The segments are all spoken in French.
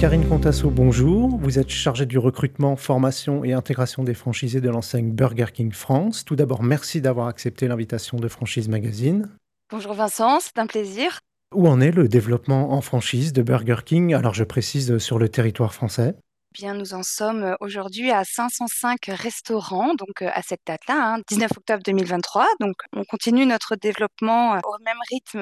Karine Contasso, bonjour. Vous êtes chargée du recrutement, formation et intégration des franchisés de l'enseigne Burger King France. Tout d'abord, merci d'avoir accepté l'invitation de Franchise Magazine. Bonjour Vincent, c'est un plaisir. Où en est le développement en franchise de Burger King? Alors je précise sur le territoire français. Bien, nous en sommes aujourd'hui à 505 restaurants, donc à cette date-là, 19 hein, octobre 2023. Donc, on continue notre développement au même rythme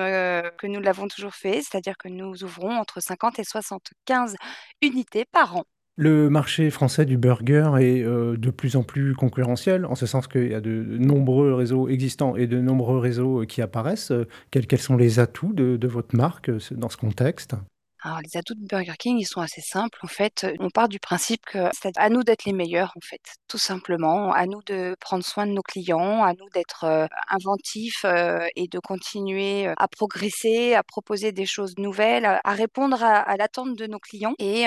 que nous l'avons toujours fait, c'est-à-dire que nous ouvrons entre 50 et 75 unités par an. Le marché français du burger est de plus en plus concurrentiel, en ce sens qu'il y a de nombreux réseaux existants et de nombreux réseaux qui apparaissent. Quels, sont les atouts de, de votre marque dans ce contexte? Les atouts de Burger King, sont assez simples. En fait, on part du principe que c'est à nous d'être les meilleurs, en fait, tout simplement. À nous de prendre soin de nos clients, à nous d'être inventifs et de continuer à progresser, à proposer des choses nouvelles, à, répondre à, l'attente de nos clients et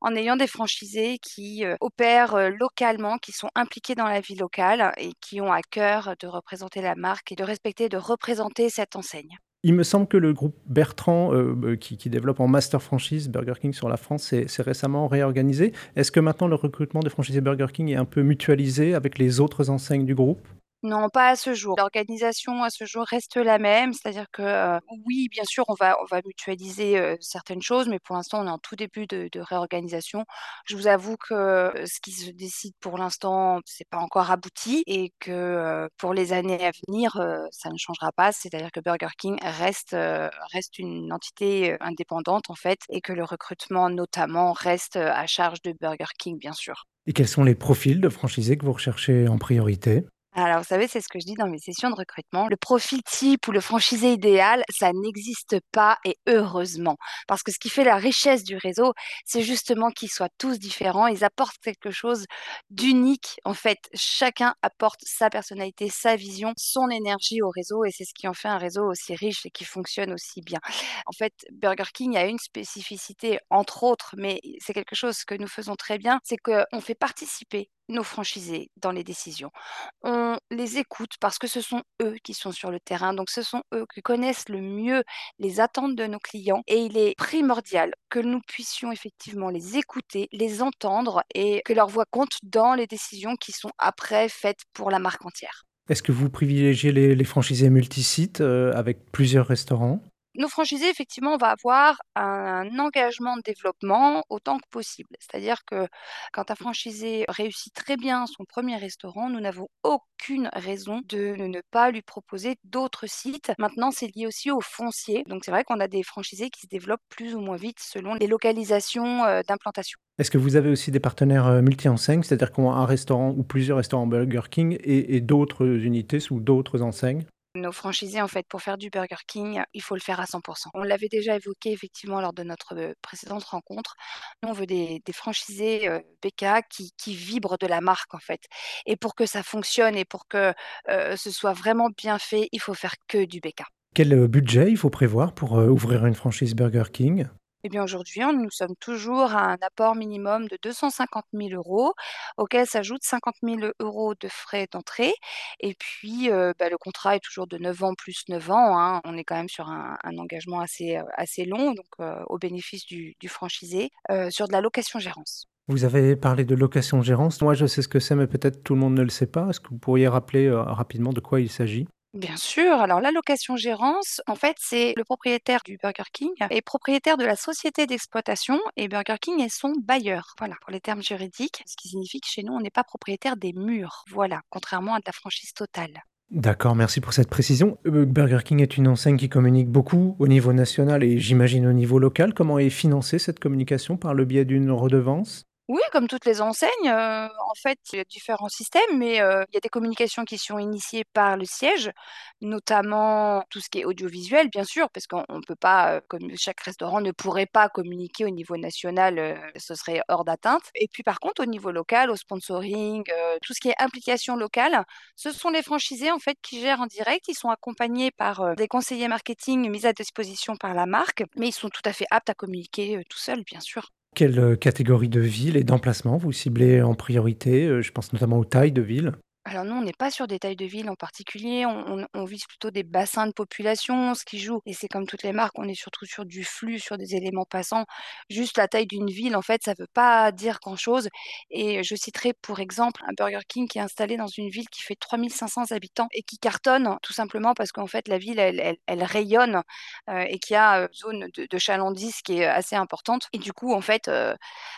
en ayant des franchisés qui opèrent localement, qui sont impliqués dans la vie locale et qui ont à cœur de représenter la marque et de respecter, de représenter cette enseigne. Il me semble que le groupe Bertrand, euh, euh, qui, développe en master franchise Burger King sur la France, s'est récemment réorganisé. Est-ce que maintenant le recrutement des franchisés Burger King est un peu mutualisé avec les autres enseignes du groupe? Non, pas à ce jour. L'organisation à ce jour reste la même, c'est-à-dire que euh, oui, bien sûr, on va on va mutualiser euh, certaines choses, mais pour l'instant, on est en tout début de, réorganisation. Je vous avoue que euh, ce qui se décide pour l'instant, c'est pas encore abouti et que pour les années à venir, ça ne changera pas. C'est-à-dire que Burger King reste reste une entité indépendante en fait, et que le recrutement notamment reste à charge de Burger King, bien sûr. Et quels sont les profils de franchisés que vous recherchez en priorité? Alors, vous savez, c'est ce que je dis dans mes sessions de recrutement. Le profil type ou le franchisé idéal, ça n'existe pas et heureusement. Parce que ce qui fait la richesse du réseau, c'est justement qu'ils soient tous différents. Ils apportent quelque chose d'unique. En fait, chacun apporte sa personnalité, sa vision, son énergie au réseau et c'est ce qui en fait un réseau aussi riche et qui fonctionne aussi bien. En fait, Burger King a une spécificité, entre autres, mais c'est quelque chose que nous faisons très bien, c'est qu'on fait participer nos franchisés dans les décisions. On les écoute parce que ce sont eux qui sont sur le terrain, donc ce sont eux qui connaissent le mieux les attentes de nos clients et il est primordial que nous puissions effectivement les écouter, les entendre et que leur voix compte dans les décisions qui sont après faites pour la marque entière. Est-ce que vous privilégiez les, franchisés multisites euh, avec plusieurs restaurants? Nos franchisés, effectivement, on va avoir un engagement de développement autant que possible. C'est-à-dire que quand un franchisé réussit très bien son premier restaurant, nous n'avons aucune raison de ne pas lui proposer d'autres sites. Maintenant, c'est lié aussi au foncier. Donc, c'est vrai qu'on a des franchisés qui se développent plus ou moins vite selon les localisations euh, d'implantation. Est-ce que vous avez aussi des partenaires euh, multi-enseignes, c'est-à-dire qu'on a un restaurant ou plusieurs restaurants Burger King et d'autres unités sous d'autres enseignes? Nos franchisés, en fait, pour faire du Burger King, il faut le faire à 100% On l'avait déjà évoqué effectivement lors de notre précédente rencontre. Nous, on veut des, franchisés BK qui, vibrent de la marque, en fait. Et pour que ça fonctionne et pour que ce soit vraiment bien fait, il faut faire que du BK. Quel budget il faut prévoir pour ouvrir une franchise Burger King? Eh bien, aujourd'hui, nous sommes toujours à un apport minimum de 250 000 euros, auquel s'ajoutent 50 000 euros de frais d'entrée. Et puis, euh, bah, le contrat est toujours de 9 ans plus 9 ans. hein. On est quand même sur un, engagement assez, euh, assez long, donc euh, au bénéfice du, du franchisé, sur de la location-gérance. Vous avez parlé de location-gérance. Moi, je sais ce que c'est, mais peut-être tout le monde ne le sait pas. Est-ce que vous pourriez rappeler rapidement de quoi il s'agit? Bien sûr. Alors, l'allocation-gérance, en fait, c'est le propriétaire du Burger King est propriétaire de la société d'exploitation et Burger King est son bailleur. Voilà, pour les termes juridiques, ce qui signifie que chez nous, on n'est pas propriétaire des murs. Voilà, contrairement à de la franchise totale. D'accord, merci pour cette précision. Euh, Burger King est une enseigne qui communique beaucoup au niveau national et j'imagine au niveau local. Comment est financée cette communication par le biais d'une redevance? Oui, comme toutes les enseignes, en fait, il y a différents systèmes, mais il y a des communications qui sont initiées par le siège, notamment tout ce qui est audiovisuel, bien sûr, parce qu'on ne peut pas, chaque restaurant ne pourrait pas communiquer au niveau national, ce serait hors d'atteinte. Et puis par contre, au niveau local, au sponsoring, tout ce qui est implication locale, ce sont les franchisés en fait qui gèrent en direct. Ils sont accompagnés par des conseillers marketing mis à disposition par la marque, mais ils sont tout à fait aptes à communiquer tout seuls, bien sûr. Quelle euh, catégorie de ville et d'emplacement vous ciblez en priorité euh, Je pense notamment aux tailles de villes. Alors nous, on n'est pas sur des tailles de villes en particulier, on vise plutôt des bassins de population. Ce qui joue et c'est comme toutes les marques, on est surtout sur du flux, sur des éléments passants. Juste la taille d'une ville, en fait, ça veut pas dire grand-chose et je citerai pour exemple un Burger King qui est installé dans une ville qui fait 3500 habitants et qui cartonne tout simplement parce qu'en fait la ville elle rayonne, heu et qu'il y a, heu, zone de de chalandise qui est assez importante et du coup en fait, heu,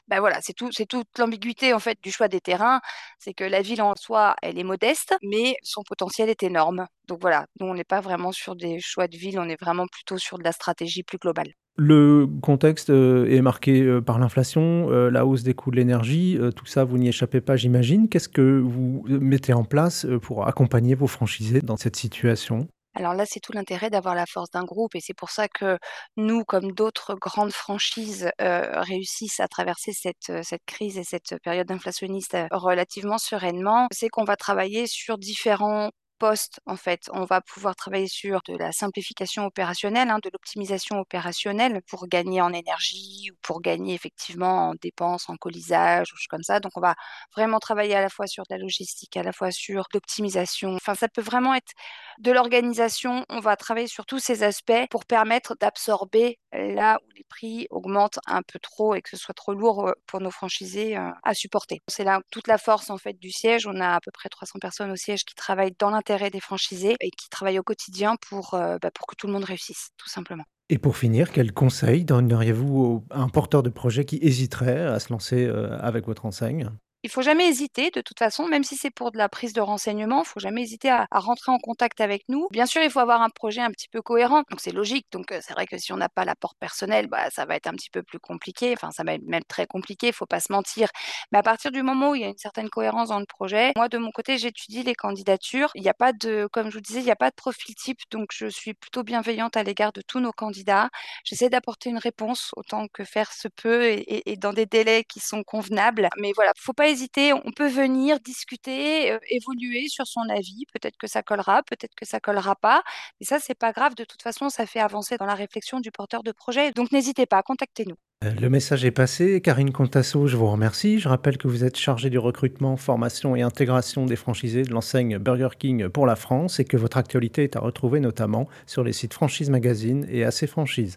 bah, voilà, c'est toute l'ambiguïté en fait du choix des terrains. C'est que la ville en soi, elle est modeste, mais son potentiel est énorme. Donc voilà, nous on n'est pas vraiment sur des choix de ville, on est vraiment plutôt sur de la stratégie plus globale. Le contexte, heu, est marqué, heu, par l'inflation, heu, la hausse des coûts de l'énergie, tout ça vous n'y échappez pas j'imagine. Qu'est-ce que vous, mettez en place, pour accompagner vos franchisés dans cette situation? Alors là, c'est tout l'intérêt d'avoir la force d'un groupe et c'est pour ça que nous, comme d'autres grandes franchises, heu, réussissent à traverser cette, heu, cette crise et cette période inflationniste, heu, relativement sereinement. C'est qu'on va travailler sur différents postes, en fait. On va pouvoir travailler sur de la simplification opérationnelle, hein, de l'optimisation opérationnelle pour gagner en énergie ou pour gagner effectivement en dépenses, en colisage ou choses comme ça. Donc on va vraiment travailler à la fois sur de la logistique, à la fois sur l'optimisation. Enfin, ça peut vraiment être de l'organisation. On va travailler sur tous ces aspects pour permettre d'absorber là où les prix augmentent un peu trop et que ce soit trop lourd, heu, pour nos franchisés, heu, à supporter. C'est là toute la force en fait du siège. On a à peu près 300 personnes au siège qui travaillent dans l'intérêt des franchisés et qui travaillent au quotidien pour, heu, bah, pour que tout le monde réussisse, tout simplement. Et pour finir, quels conseils donneriez-vous à un porteur de projet qui hésiterait à se lancer, heu, avec votre enseigne? Il faut jamais hésiter de toute façon, même si c'est pour de la prise de renseignements, il faut jamais hésiter à rentrer en contact avec nous. Bien sûr, il faut avoir un projet un petit peu cohérent, donc c'est logique. Donc heu, c'est vrai que si on n'a pas l'apport personnel, bah, ça va être un petit peu plus compliqué, enfin ça va être même très compliqué, il faut pas se mentir. Mais à partir du moment où il y a une certaine cohérence dans le projet, moi de mon côté, j'étudie les candidatures. Il y a pas de comme je vous disais, il y a pas de profil type, donc je suis plutôt bienveillante à l'égard de tous nos candidats. J'essaie d'apporter une réponse autant que faire se peut et et et dans des délais qui sont convenables. Mais voilà, faut pas hésiter, on peut venir discuter, heu, évoluer sur son avis. Peut-être que ça collera, peut-être que ça collera pas. Et ça, c'est pas grave, de toute façon, ça fait avancer dans la réflexion du porteur de projet. Donc n'hésitez pas, contactez-nous. Heu, le message est passé. Karine Contasso, je vous remercie. Je rappelle que vous êtes chargée du recrutement, formation et intégration des franchisés de l'enseigne Burger King pour la France et que votre actualité est à retrouver notamment sur les sites Franchise Magazine et AC Franchise.